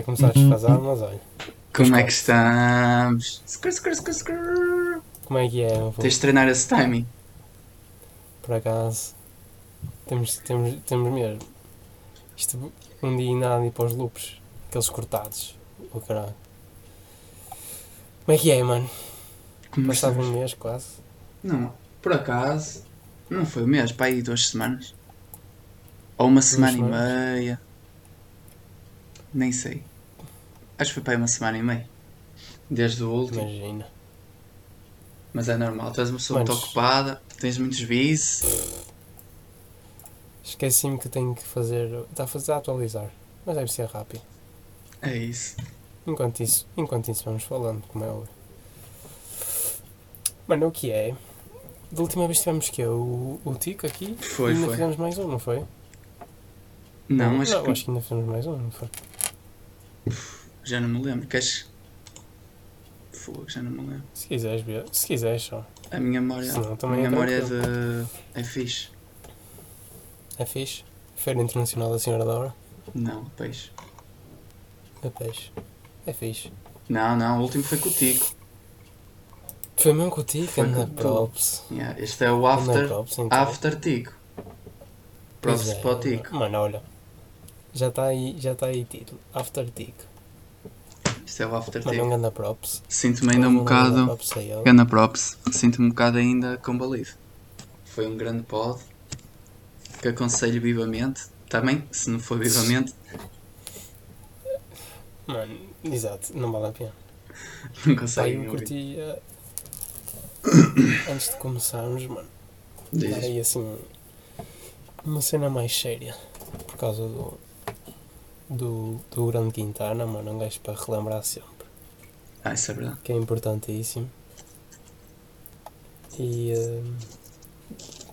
vai, começar a desfasar, mas olha. Como é que estamos? Como é que é? Tens de treinar esse timing. Por acaso. Temos, temos, temos mesmo. Isto um dia ainda ir para os loops. Aqueles cortados. O caralho. Como é que é, mano? Como Passava estamos? um mês quase. Não, por acaso, não foi um mês, para aí duas semanas. Ou uma semana e semanas? meia. Nem sei. Acho que foi para aí uma semana e meia. Desde o último. Imagina. Mas é normal, tu és uma pessoa muito ocupada, tens muitos bis. Esqueci-me que tenho que fazer. Está a fazer a atualizar. Mas deve ser rápido. É isso. Enquanto isso, enquanto isso vamos falando, como é óbvio. Mano, o que é? Da última vez tivemos que o, o Tico aqui. Foi, e ainda foi. fizemos mais um, não foi? Não, acho não, que acho que ainda fizemos mais um, não foi? Já não me lembro. Queres. Fogo, já não me lembro. Se quiseres ver, se quiseres só. A minha memória. A minha é memória é de. É fixe. É fixe. Feira Internacional da Senhora da Hora. Não, peixe. É peixe. É fixe. Não, não, o último foi com o Tico. Foi mesmo com o Tico, Foi anda props. Yeah, este é o After. props, então. After Tico. Props é, para o Tico. Mano, olha. Já está aí, já está aí título. After Tico. Este é o After Mano, um Tico. ganda props. Sinto-me ainda um Não ganda bocado. Ganda props. Sinto-me um bocado ainda combalido. Foi um grande pod. Que aconselho vivamente. Também, se não for vivamente, Mano, exato, não vale a pena. não Pá, conseguem eu curtia. Antes de começarmos, mano, Diz. dar aí assim. Uma cena mais séria. Por causa do. Do, do grande Quintana, mano, um gajo para relembrar sempre. Ah, isso é verdade. Que é importantíssimo. E. hum,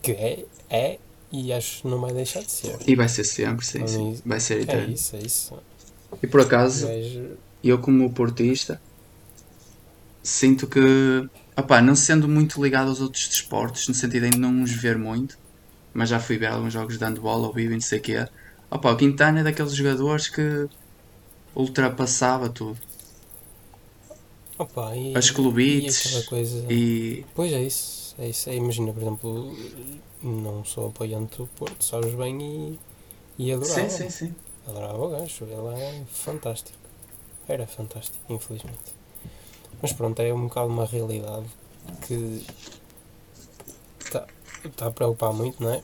que é. É. E acho que não vai deixar de ser. E vai ser sempre, sim, sim. Vai ser É eterno. isso, é isso. E por acaso, gajo. eu como portista, sinto que, opá, não sendo muito ligado aos outros desportos, no sentido de não os ver muito, mas já fui ver alguns jogos de handball ao vivo e não sei o quê, opá, o Quintana é daqueles jogadores que ultrapassava tudo. Opa, e, As e clubites coisa. e... Pois é isso, é isso. É, imagina, por exemplo, não sou apoiante do Porto, sabes bem e, e adorava. Sim, sim, sim. Adorava o gajo, ele é fantástico. Era fantástico, infelizmente. Mas pronto, é um bocado uma realidade que está tá a preocupar muito, não é?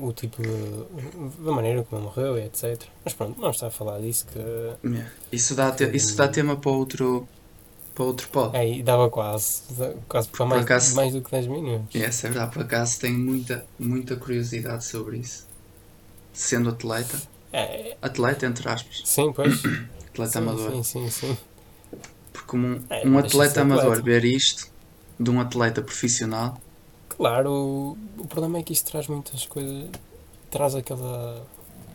O tipo de. da maneira como ele morreu e etc. Mas pronto, não está a falar disso que. Yeah. Isso, dá te- isso dá tema para outro, para outro pod. É, e dava quase. quase para mais, acaso- mais do que 10 minutos. Essa é verdade, por acaso tenho muita, muita curiosidade sobre isso. Sendo atleta, É, atleta entre aspas, sim, pois. atleta sim, amador. sim, sim, sim. Porque um, É, um atleta amador atleta. ver isto de um atleta profissional, Claro, o, o problema é que isto traz muitas coisas. Traz aquela.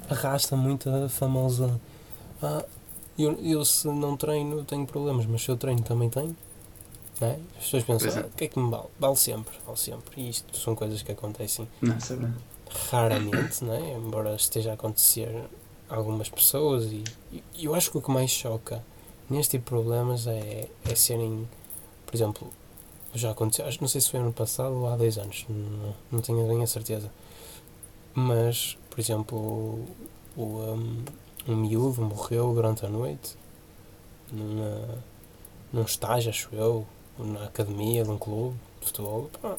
arrasta muita famosa. Ah, eu, eu se não treino tenho problemas, mas se eu treino também tenho. Não é? As pessoas pensam, Pois é. ah, o que é que me vale? Vale sempre, vale sempre. E isto são coisas que acontecem não sabe? raramente, não é? embora esteja a acontecer a algumas pessoas. E, e eu acho que o que mais choca neste tipo de problemas é, é serem, por exemplo, já aconteceu, acho, não sei se foi ano passado ou há dois anos, não, não tenho bem a certeza. Mas, por exemplo, o, um, um miúdo morreu durante a noite numa, num estágio, acho eu, na academia de um clube de futebol. Pá,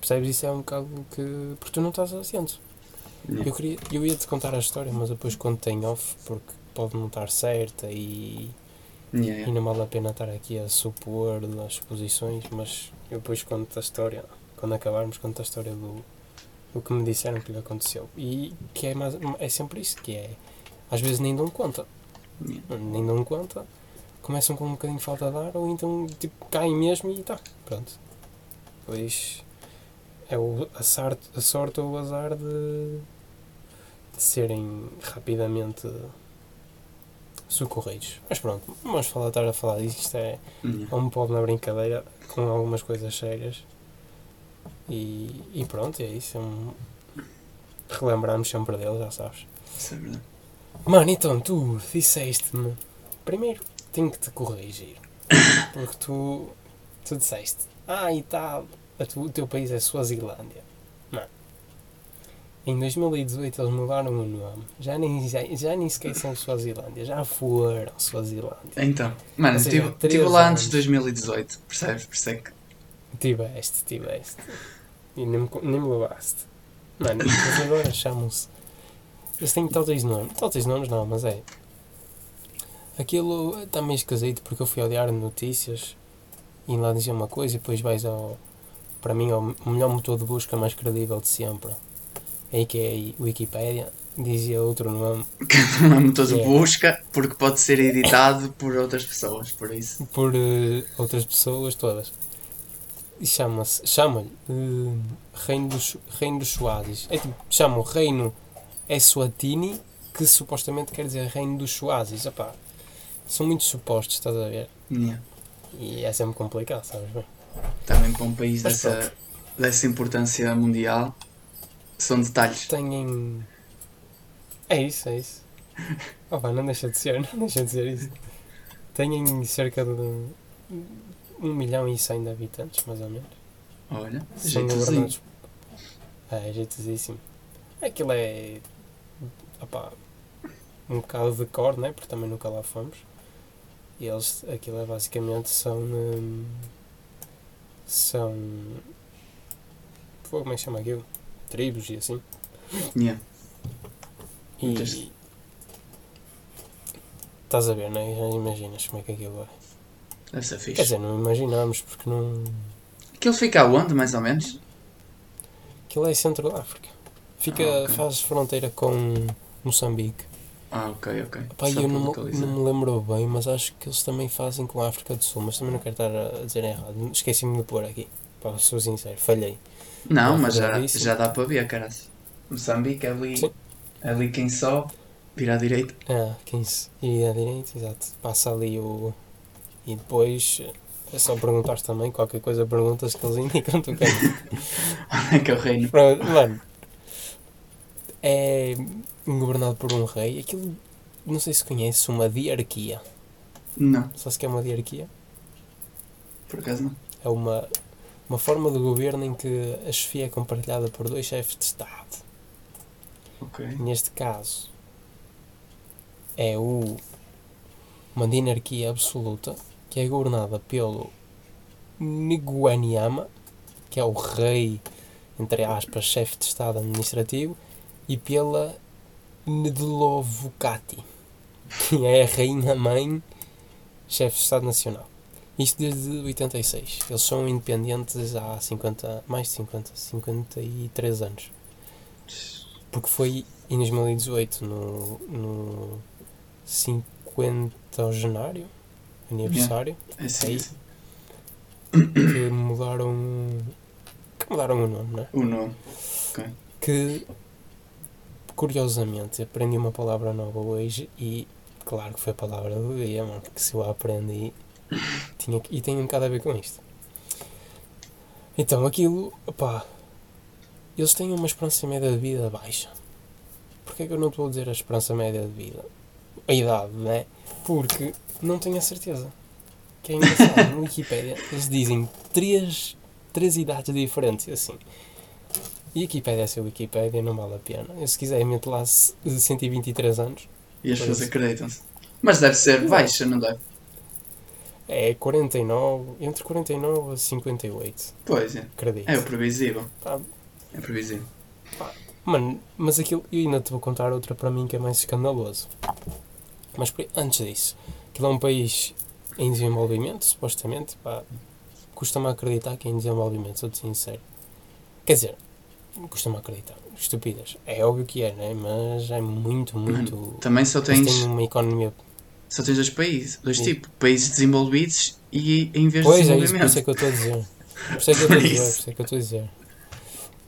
percebes? Isso é um bocado que. porque tu não estás assente. Eu, queria, eu ia te contar a história, mas depois conto em off porque pode não estar certa e, Yeah, e não vale a pena estar aqui a supor as suposições, mas eu depois conto a história, quando acabarmos, conto a história do, do que me disseram que lhe aconteceu. E que é, mais, é sempre isso, que é às vezes nem dão conta, Yeah. nem dão conta, começam com um bocadinho de falta de ar ou então tipo caem mesmo e tá, pronto. Pois é o, a, sorte, a sorte ou o azar de, de serem rapidamente socorridos. Mas pronto, vamos falar, estar a falar disso, isto é, Yeah. é um pouco na brincadeira com algumas coisas sérias. E, e pronto, é isso. É um... Relembramos sempre dele, já sabes. Isso é verdade. Mano, então tu disseste-me. Primeiro tenho que te corrigir. Porque tu, tu disseste. Ah, e tal. O teu país é Suazilândia. Não. Em 2018 eles mudaram o nome. Já nem, já, já nem sequer são Suazilândia. Já foram Suazilândia. Então, mano, estive lá antes de 2018, percebes? Por isso é que. Tiveste, tiveste. E nem nem me levaste. Mano, eles agora chamam-se. Eles têm todos nomes. Todos nomes não, mas é. Aquilo está meio esquisito porque eu fui ao diário de notícias e lá dizia uma coisa e depois vais ao. Para mim, ao melhor motor de busca mais credível de sempre. Aí que é a Wikipédia. Dizia outro nome Não é motor de É. busca, porque pode ser editado por outras pessoas, por isso. por eh, outras pessoas todas. E chama-se, chama-lhe eh, Reino dos, Reino dos Suazes. É tipo, chamam Reino Eswatini, que supostamente quer dizer Reino dos Suazes. Epá, são muitos supostos, estás a ver? Yeah. E é sempre complicado, sabes bem? Também para um país Mas dessa, dessa importância mundial, são detalhes. Têm. É isso, é isso. Oh, pá, não deixa de ser, não deixa de ser isso. Têm cerca de um milhão e cem de habitantes, mais ou menos. Olha, jeitozinho. governados. É, jeitosíssimo. Aquilo é. opá, um bocado de cor, né? Porque também nunca lá fomos. E eles, aquilo é basicamente são. hum, são. Como é que chama aquilo? Tribos e assim. Yeah. E. Estás a ver, né? Já imaginas como é que aquilo é. Deve ser fixe. Quer dizer, não imaginamos porque não. Aquilo fica aonde, mais ou menos? Aquilo é centro da África. Fica, Ah, ok. faz fronteira com Moçambique. Ah, ok, ok. Pá, eu para não, não me lembro bem, mas acho que eles também fazem com a África do Sul, mas também não quero estar a dizer errado. Esqueci-me de pôr aqui. Pá, sou sincero, falhei. Não, mas já, isso. já dá para ver, caras. Moçambique, ali, Sim. ali quem sobe, vira à direita. Ah, 15. E à direita, exato. Passa ali o. E depois é só perguntar também, qualquer coisa perguntas que eles indicam tu queres. Onde é que é o reino? Pronto, mano. É governado por um rei. Aquilo, não sei se conhece, uma diarquia. Não, Sabe o que é uma diarquia? por acaso não. É uma, uma forma de governo em que a chefia é compartilhada por dois chefes de Estado. Ok. Neste caso, é o, uma dinarquia absoluta que é governada pelo Nguanyama, que é o rei, entre aspas, chefe de Estado administrativo, e pela Ndlovukati, que é a rainha-mãe, chefe de Estado Nacional. Isto desde 86. Eles são independentes há 50, mais de 50, 53 anos. Porque foi em 2018, no, no 50 genário, aniversário, É sim, Aí. sim. que mudaram. que mudaram o nome, né? O nome. Que curiosamente aprendi uma palavra nova hoje e claro que foi a palavra do dia, mano, porque se eu a aprendi tinha, e tem um bocado a ver com isto. Então aquilo, pá, eles têm uma esperança média de vida baixa. Porquê é que eu não estou a dizer a esperança média de vida? A idade, né? Porque não tenho a certeza. Que é engraçado, no Wikipedia eles dizem três, três idades diferentes, assim. E a Wikipedia é a Wikipedia, não vale a pena. Eu, se quiser, meto lá se- 123 anos. E as pessoas acreditam-se. Mas deve ser baixa, não deve? É 49, entre 49 a 58, Pois é. acredito. É o previsível. É previsível. Mano, mas aquilo, eu ainda te vou contar outra para mim que é mais escandaloso. Mas antes disso, aquilo é um país em desenvolvimento, supostamente, pá, custa-me acreditar que é em desenvolvimento, sou-te sincero. Quer dizer, custa-me acreditar, estúpidas. É óbvio que é, né? Mas é muito, muito. Também só tens, têm uma economia. Só tens dois países. Dois Sim. tipos. Países desenvolvidos e em vez Pois de é isso, por isso é que eu estou a dizer. Por isso é que eu estou a Por dizer, isso. por isso é que eu estou a dizer.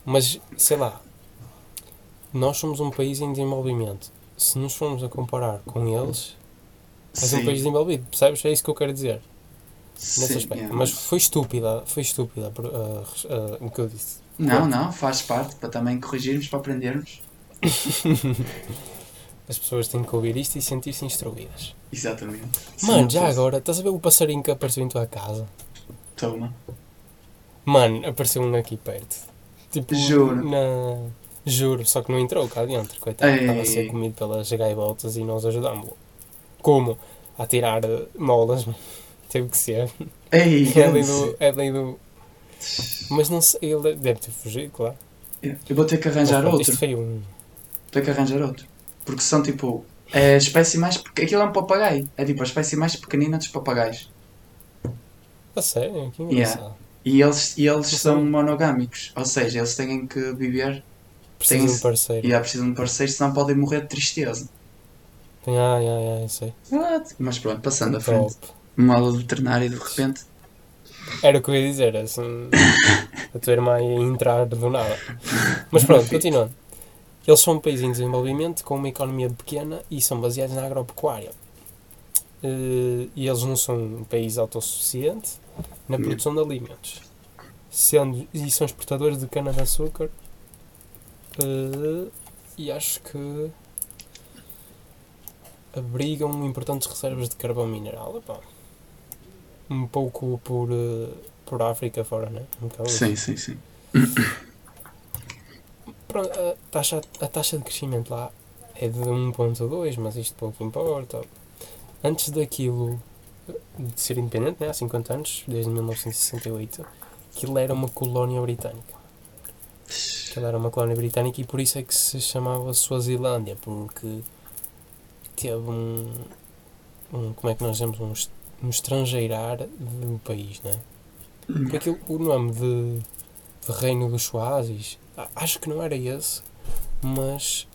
Mas, sei lá, nós somos um país em desenvolvimento. Se nos formos a comparar com eles, és um Sim, país desenvolvido, percebes? É isso que eu quero dizer, nesse sim, aspecto. yeah, Mas foi estúpida, foi estúpida res- ah, o que eu disse. Não, não, faz parte para também corrigirmos, para aprendermos. As pessoas têm que ouvir isto e sentir-se instruídas. Exatamente. Mano, já agora, estás a ver o passarinho que apareceu em tua casa? Toma. Mano, apareceu um aqui perto. Tipo, Juro. Na... Juro, só que não entrou cá dentro, coitado. Ei. Estava a ser comido pelas gaivotas e nós ajudámos-lo. Como? A tirar molas. Teve que ser. Ei, É ali do. É ali do. Mas não sei, ele deve ter fugido, claro. Eu vou ter que Mas arranjar pronto, outro. Isto foi um. Vou ter que arranjar outro. Porque são tipo. É a espécie mais. pequ- Aquilo é um papagaio. É tipo a espécie mais pequenina dos papagaios. A sério, que Yeah. E eles, e eles são monogâmicos. Ou seja, eles têm que viver. Preciso Tem- de um parceiro. E há precisam de parceiro, senão podem morrer de tristeza. Ah, yeah, yeah, eu sei. Mas pronto, passando à frente. Uma aula de veterinário de repente. Era o que eu ia dizer, assim. a tua irmã ia entrar do nada. Mas pronto, continuando. Eles são um país em desenvolvimento com uma economia pequena e são baseados na agropecuária. Eh, E eles não são um país autossuficiente na produção de alimentos. Sendo, e são exportadores de cana-de-açúcar. eh, E acho que abrigam importantes reservas de carvão mineral. Epá, um pouco por, eh, por África fora, né? Um isso. Sim, sim, sim. Pronto, a taxa, a taxa de crescimento lá é de 1.2, mas isto pouco importa. Antes daquilo de ser independente, né, há 50 anos, desde 1968, aquilo era uma colónia britânica. Aquilo era uma colónia britânica e por isso é que se chamava Suazilândia, porque teve um, um como é que nós chamamos, um, um estrangeirar do país, né? Porque aquilo, o nome de, de Reino dos Suazis, acho que não era esse, mas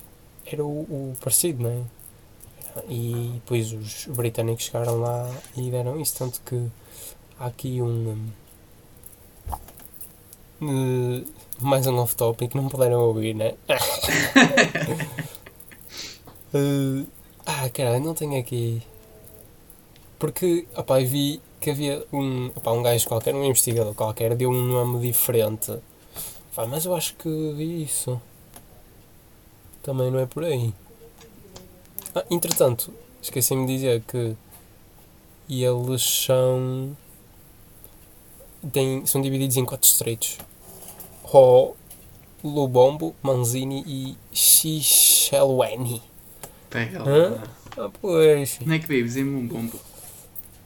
era o, o parecido, não é? E depois os britânicos chegaram lá e deram isso, tanto que há aqui um. um, eh, mais um off-topic, não puderam ouvir, né? Eh, ah, caralho, não tenho aqui. Porque, opá, vi que havia um, opá, um gajo qualquer, um investigador qualquer, deu um nome diferente. Pá, mas eu acho que vi isso. Também não é por aí. Ah, entretanto, esqueci-me de dizer que eles são. Têm, são divididos em quatro distritos: Ho, Lubombo, Manzini e Xixelweni. Pega lá. Ah, pois. Onde é que vives? Em Mumbombo.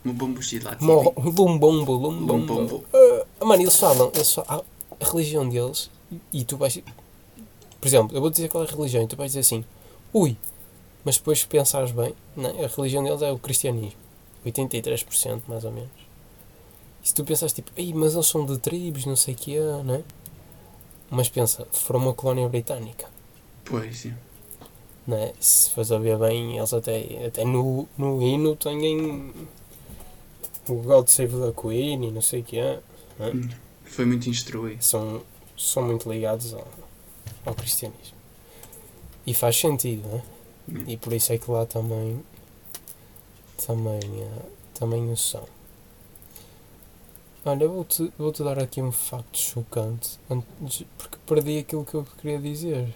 Mumbombo Gilati. Lumbombo, Lumbombo. Lumbombo. Ah, mano, eles falam, eles falam a religião deles e tu vais. Por exemplo, eu vou dizer qual é a religião e tu vais dizer assim, ui, mas depois se pensares bem, não, é? a religião deles é o cristianismo. 83% mais ou menos. E se tu pensares tipo, ei, mas eles são de tribos, não sei o que é, não é? Mas pensa, foram uma colónia britânica, Pois, é. não é? Se fores a ver bem, eles até, até no, no hino têm o God Save the Queen e não sei o que é. não é? Foi muito instruído. são, são muito ligados ao, ao cristianismo. E faz sentido, né? Hum. E por isso é que lá também também, eh, também o são. Olha, vou-te vou -te dar aqui um facto chocante, porque perdi aquilo que eu queria dizer.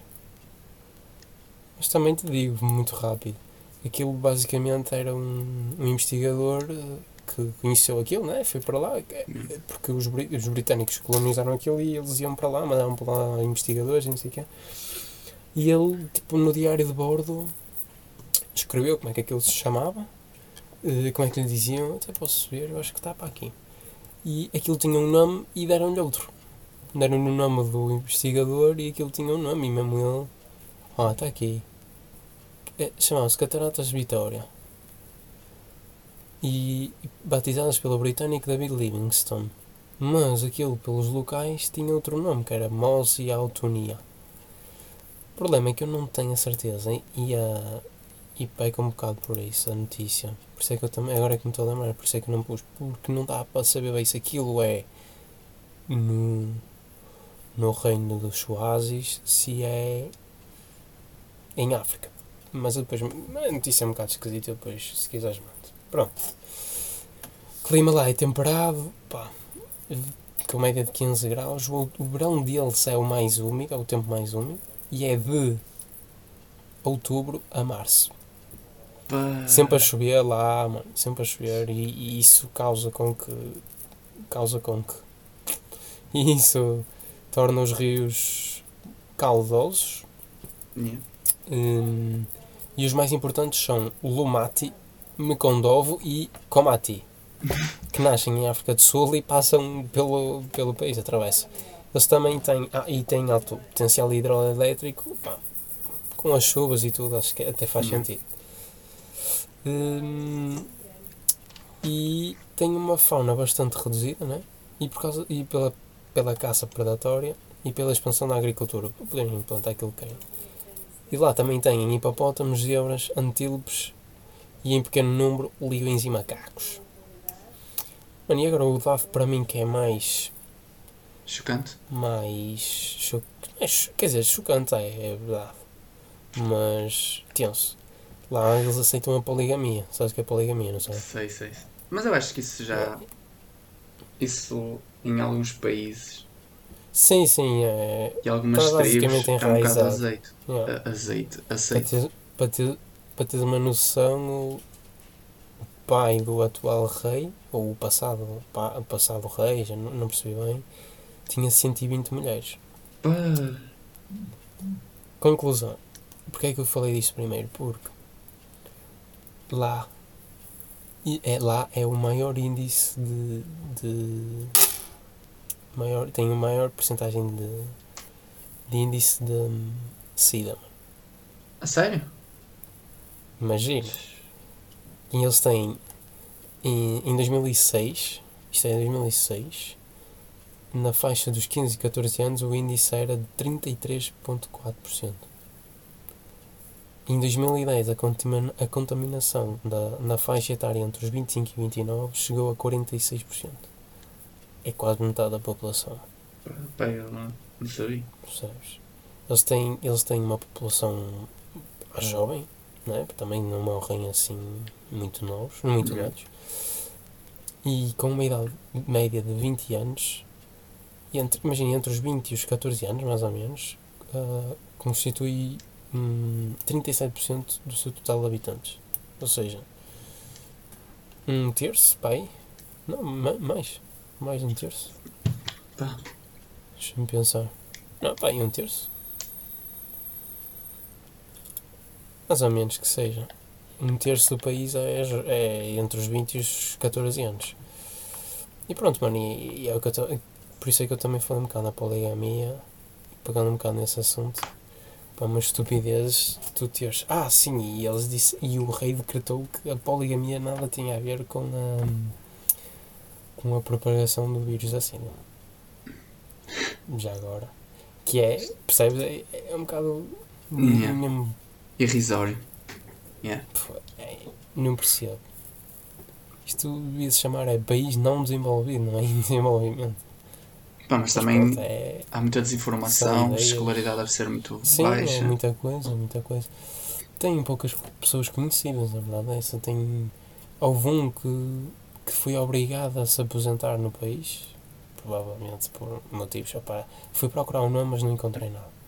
Mas também te digo, muito rápido. Aquilo basicamente era um, um investigador eh, que conheceu aquilo, né? foi para lá, que- porque os, os britânicos colonizaram aquilo e eles iam para lá, mandavam para lá investigadores e não sei o quê. E ele, tipo, no diário de bordo, escreveu como é que aquilo se chamava, eh, como é que lhe diziam, até posso ver, eu acho que está para aqui. E aquilo tinha um nome e deram-lhe outro. Deram-lhe o nome do investigador e aquilo tinha um nome e mesmo ele. Ah, está aqui. É, Chamava-se Cataratas Vitória. E batizadas pelo britânico David Livingstone. Mas aquilo pelos locais tinha outro nome, que era Mosi Autonia. O problema é que eu não tenho a certeza e, a, e peca um bocado por isso a notícia. Por isso é que eu também, agora é que me estou a lembrar, por isso é que não pus, porque não dá para saber bem se aquilo é no, no reino dos Oásis, se é em África. Mas depois, a notícia é um bocado esquisita, depois, se quiseres, mando. Pronto. Clima lá é temperado, pá, com média de 15 graus. O, o verão deles é o mais úmido, é o tempo mais úmido, e é de outubro a março. Pá. Sempre a chover lá, mano, sempre a chover e, e isso causa com que causa com que e isso torna os rios caudosos Yeah. hum, e os mais importantes são o Lumati, Mekondovo e Komati que nascem em África do Sul e passam pelo, pelo país, atravessa. Eles também têm, ah, e têm alto potencial hidroelétrico, pá, com as chuvas e tudo, acho que até faz Hum. sentido. Hum, e tem uma fauna bastante reduzida, né? E, por causa, e pela, pela caça predatória e pela expansão da agricultura, para poderem implantar aquilo que querem. E lá também têm hipopótamos, zebras, antílopes e em pequeno número leões e macacos. Mano, e agora o dado para mim que é mais. Chocante. mais. Cho... é cho- quer dizer, chocante é, é verdade. Mas. tenso. Lá eles aceitam a poligamia. Sabes o que é poligamia, não sabes? Sei, sei. Mas eu acho que isso já. Isso em alguns países Sim, sim, é. e algumas Está tribos basicamente é um enraizado. azeite. é. A- Azeite. Para ter, para, ter, para teres uma noção, o pai do atual rei, ou o passado, o pa- o passado rei, já não, não percebi bem, tinha 120 mulheres. Pá. Conclusão. Porquê é que eu falei disto primeiro? Porque lá, é, lá é o maior índice de. de maior, tem o maior porcentagem de, de índice de hum, SIDA. A sério? Imagina. E eles têm em, em 2006, isto é 2006, na faixa dos 15 e 14 anos o índice era de 33,4%. Em 2010 a, contamina- a contaminação da, na faixa etária entre os 25 e 29 chegou a 46%. É quase metade da população, eu não, não sabia. percebes? Eles têm, eles têm uma população jovem, é? Porque também não morrem assim muito novos, muito Uhum. velhos. E com uma idade média de 20 anos, entre, imagina, entre os 20 e os 14 anos, mais ou menos, ah, constitui hum, 37% do seu total de habitantes. Ou seja, um terço, pai? Não, ma- mais. Mais de um terço. Pá. Deixa-me pensar. Não, pá, um terço. Mais ou menos que seja. Um terço do país é, é entre os 20 e os 14 anos. E pronto, mano, e, e é o que eu tô, por isso é que eu também falei um bocado na poligamia, pegando um bocado nesse assunto. Pá, uma estupidez tu teres. Ah, sim, e eles disse, e o rei decretou que a poligamia nada tinha a ver com a, com a propagação do vírus SIDA. Já agora. Que é, percebes? É, é um bocado. Yeah. mesmo Irrisório. Pô, é, não percebo. Isto devia se chamar é país não desenvolvido, não é em desenvolvimento. Pá, mas Mas também pronto, é, há muita desinformação, a escolaridade deve ser muito sim, baixa. é muita coisa, muita coisa. Tem poucas pessoas conhecidas, a verdade é essa. Tem, houve um que, que foi obrigado a se aposentar no país, provavelmente por motivos. Opá, fui procurar um nome, mas não encontrei nada.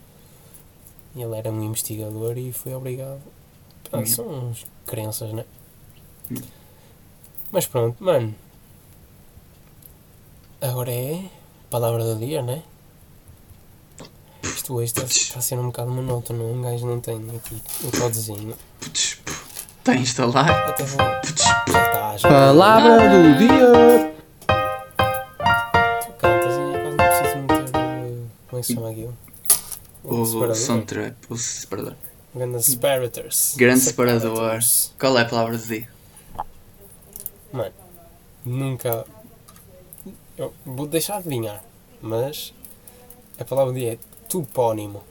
Ele era um investigador e foi obrigado. Pá, Hum. são uns crenças, né? Hum. Mas pronto, mano. Agora é palavra do dia, né? Isto hoje está está a ser um bocado monótono. Um gajo não tem aqui o codezinho. Está a instalar? Até vou. Já está, já. Palavra do dia. Tu cantas e quase não preciso meter. Como é que se chama aquilo? O separador. soundtrap, o separador. Grande separators. Grande separador. Qual é a palavra do dia? Mano, nunca. Eu vou deixar de adivinhar, mas a palavra do dia é topónimo.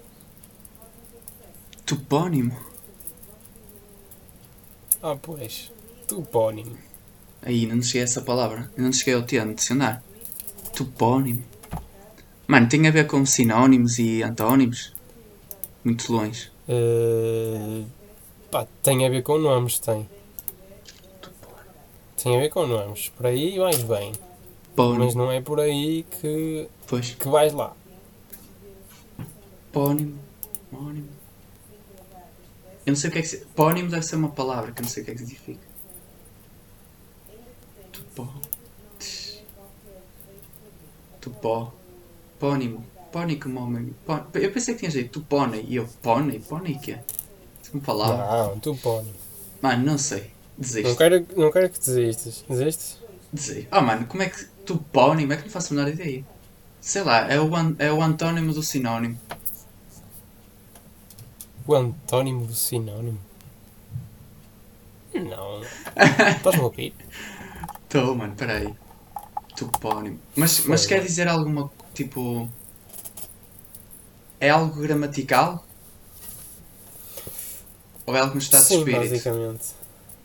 Topónimo. Ah, pois. Topónimo. Aí, não cheguei a essa palavra. Eu não cheguei ao T no dicionário. Topónimo. Mano, tem a ver com sinónimos e antónimos? Muito longe. Uh, pá, tem a ver com nomes, tem. Tem a ver com nomes. Por aí vais bem. Pónimo. Mas não é por aí que, Pois. que vais lá. Pónimo. Pónimo. Eu não sei o que é que. Pónimo deve ser uma palavra que eu não sei o que é que significa. Tupó. Tupó. Pónimo. Pónimo como homem. Pó- Eu pensei que tinha jeito. Tupónei. E eu? Pónei o quê? Isso é uma palavra? Não, tu pode. Mano, não sei. Não Desisto. quero, não quero que desistas. Desistes? Desisto. Ah, mano, como é que. Tupónimo? É que não faço a menor ideia. Sei lá, é o, an- é o antónimo do sinónimo. O antónimo do sinónimo? Não. Estás-me a ouvir? Tô, mano, peraí. Topónimo. Mas, mas quer dizer alguma. Tipo. É algo gramatical? Ou é algo no estado de Sim, espírito? basicamente.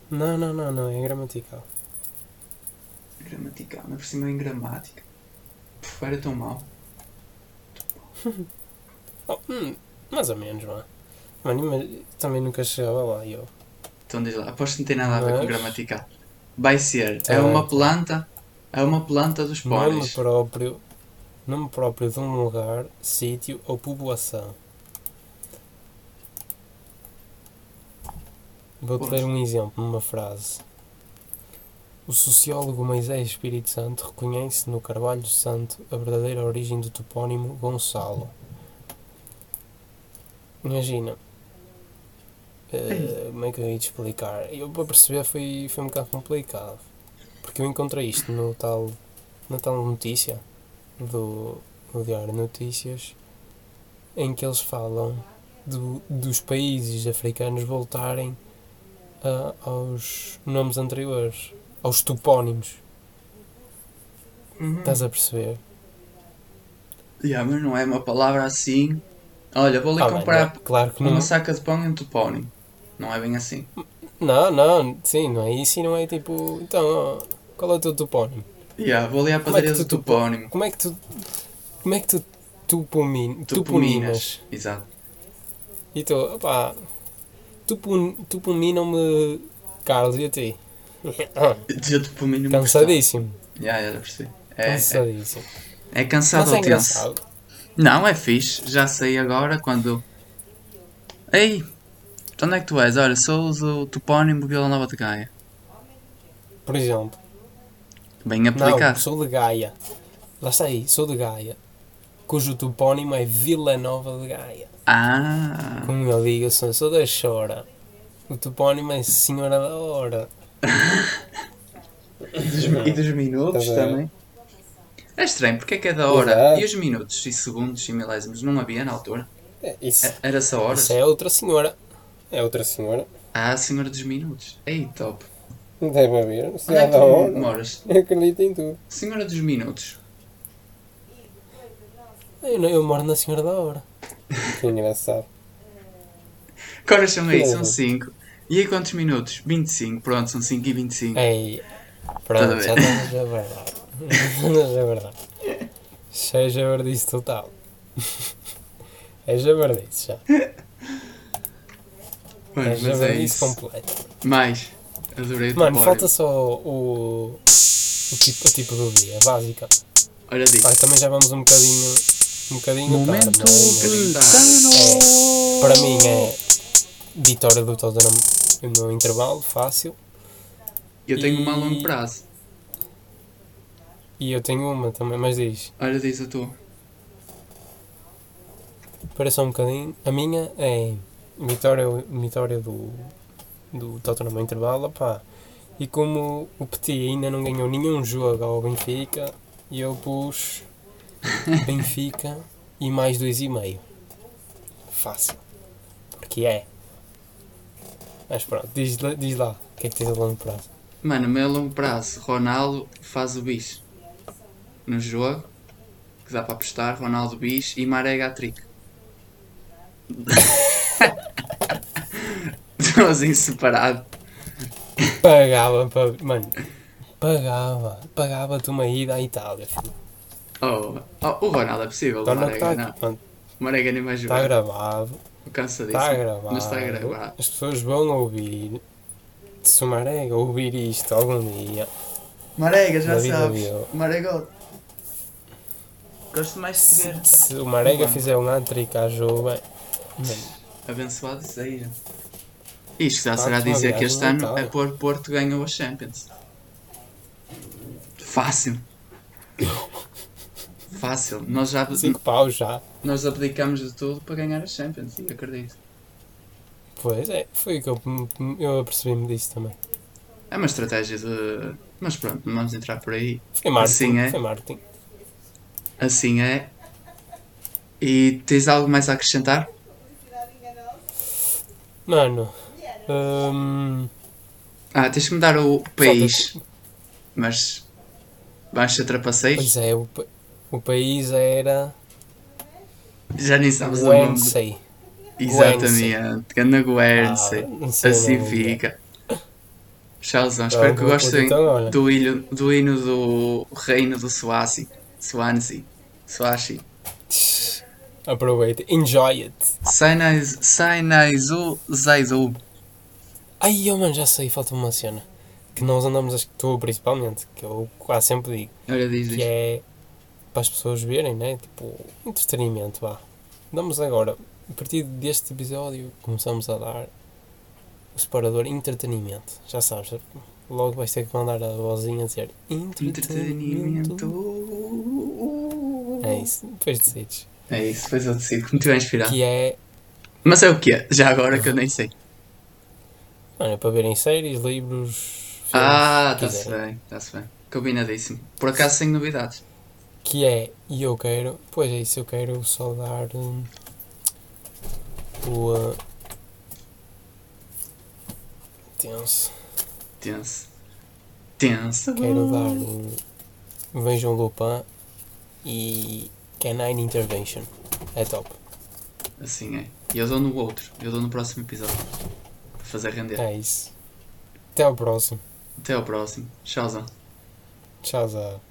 Não, não, não, não. É gramatical. Gramatical, não é por cima em gramática. Puf, era tão mau. Oh, hum, mais ou menos, mano. Mano, mas também nunca chegava lá, eu. Então diz lá, aposto que não tem nada a ver com gramatical. Vai ser. Tá é uma planta. É uma planta dos Nome póneis. próprio, nome próprio de um lugar, sítio ou povoação. Vou-te dar um exemplo numa frase. O sociólogo Moisés Espírito Santo reconhece no Carvalho Santo a verdadeira origem do topónimo Gonçalo. Imagina. eh, como é que eu ia te explicar? Eu para perceber foi, foi um bocado complicado. Porque eu encontrei isto no tal, na tal notícia do, do Diário de Notícias em que eles falam do, dos países africanos voltarem a- aos nomes anteriores, aos topónimos. Uhum. Estás a perceber? Yeah, mas não é uma palavra assim. Olha, vou ali Ah, comprar não, claro que não. uma saca de pão e um topónimo. Não é bem assim. Não, não, sim, não é isso e não é tipo. Então, qual é o teu topónimo? Yeah, vou ali à padaria do topónimo. Como é que tu. Como é que tu tupomin, tuponinas? Exato. E tu, opá, tupon, tupominam-me Carlos e a ti. Já topomino Cansadíssimo. Já, já percebi. É, é, Cansadíssimo. é cansado é ou tenso? Não, é fixe. Já sei agora quando. Ei! de Onde é que tu és? Olha, sou do topónimo Vila Nova de Gaia. Por exemplo, Bem não, aplicado. sou de Gaia. Lá está aí, sou de Gaia. Cujo topónimo é Vila Nova de Gaia. Ah! Como eu digo, sou, sou da Chora. O topónimo é Senhora da Hora. E dos minutos Estás a ver? também. É estranho, porque é que é da hora? Exato. E os minutos e segundos e milésimos? Não havia na altura? É, Isso, É- Era só horas? isso é outra senhora. É outra senhora. Ah, a senhora dos minutos. Ei, top. Deve haver. Onde é Senhora que da tu Hora. moras? Eu acredito em tudo. Senhora dos minutos. Eu, não- eu moro na Senhora da Hora. Que engraçado. Que horas são aí? São legal. 5. E aí quantos minutos? 25. Pronto, são 5 e 25. Ei, pronto, já estamos a verdade. Estamos a verdade. Já é jabardice total. É jabardice já. Mano, É mas é jabardice isso. completo. Mais. Adorei o Mano, falta só o, o, tipo, o tipo do dia, básica. Olha disso. Pai, também já vamos um bocadinho, um bocadinho Momento tarde, é? de Tá. treino! Para mim é vitória do Tottenham no intervalo, fácil. Eu tenho uma a E- longo prazo. E eu tenho uma também, mas diz, Olha disso a tua. para só um bocadinho. A minha é vitória, vitória do, do Tottenham no intervalo, pá. E como o Petit ainda não ganhou nenhum jogo ao Benfica, eu pus Benfica e mais dois e meio. Fácil. Porque é. Mas pronto, diz, lá- diz lá, o que é que tens a longo prazo? Mano, meu longo prazo. Ronaldo faz o bicho. No jogo. Que dá para apostar. Ronaldo bicho e Maré trick Estou assim separado. Pagava para. Mano, pagava. Pagava-te uma ida à Itália, filho. Oh, oh, o Ronaldo é possível. O Torna que Marega não. aqui. Mano, O Marega nem vai está gravado. Cansadíssimo. Está gravado. Mas está gravado. As pessoas vão ouvir. Se o Marega ouvir isto algum dia. Marega, já sabes. dele. Marega. Gosto mais de Se, ver. se o Marega fizer um hat-trick à Juve. Abençoado seja. Isto já será dizer que este ano é por Porto ganhou a Champions. Fácil. Fácil. Nós já 5 paus já. nós abdicamos de tudo para ganhar a Champions, acredito. Pois é, foi o que eu, eu apercebi-me disso também. É uma estratégia de. Mas pronto, não vamos entrar por aí. Foi marketing. Assim é. Foi marketing. Assim é. E tens algo mais a acrescentar? Mano. Hum, Ah, tens que me dar o país. Mas. Vais ser trapaceiros? pois é, o, o país era. Já nem sabes o nome. Guernsey. Exatamente. Ganda Guernsey. Ah, assim fica. Charlesão, espero que gostem olha. do, hino, do hino do reino do Swazi. Swansea. Swazi. Aproveita. Enjoy it. Sainaizu Sainaizu Zaizu. Ai, oh, mano, já sei, falta uma cena. Que nós andamos, acho que tu principalmente, que eu quase sempre digo, Olha, diz, que diz. é para as pessoas verem, né? Tipo, entretenimento, vá. Damos agora, a partir deste episódio, começamos a dar o separador entretenimento. Já sabes, logo vais ter que mandar a vozinha a dizer entretenimento. Entretenimento. É isso, depois decides. É isso, depois eu decido. Muito bem inspirado. Que é, Mas é o que é? Já agora que eu nem sei. Mano, é para verem séries, livros, filmes, Ah, está-se bem, está-se bem. Combinadíssimo. Por acaso sem novidades. que é, e eu quero, pois é isso, eu quero só dar hum, o uh, tenso, Tenso. Tenso. quero dar o Vejam Lupin e Canine Intervention, é top, Assim é. E eu dou no outro. Eu dou no próximo episódio. Fazer render. é isso, até ao próximo, Até ao próximo. Tchauzão. tchau,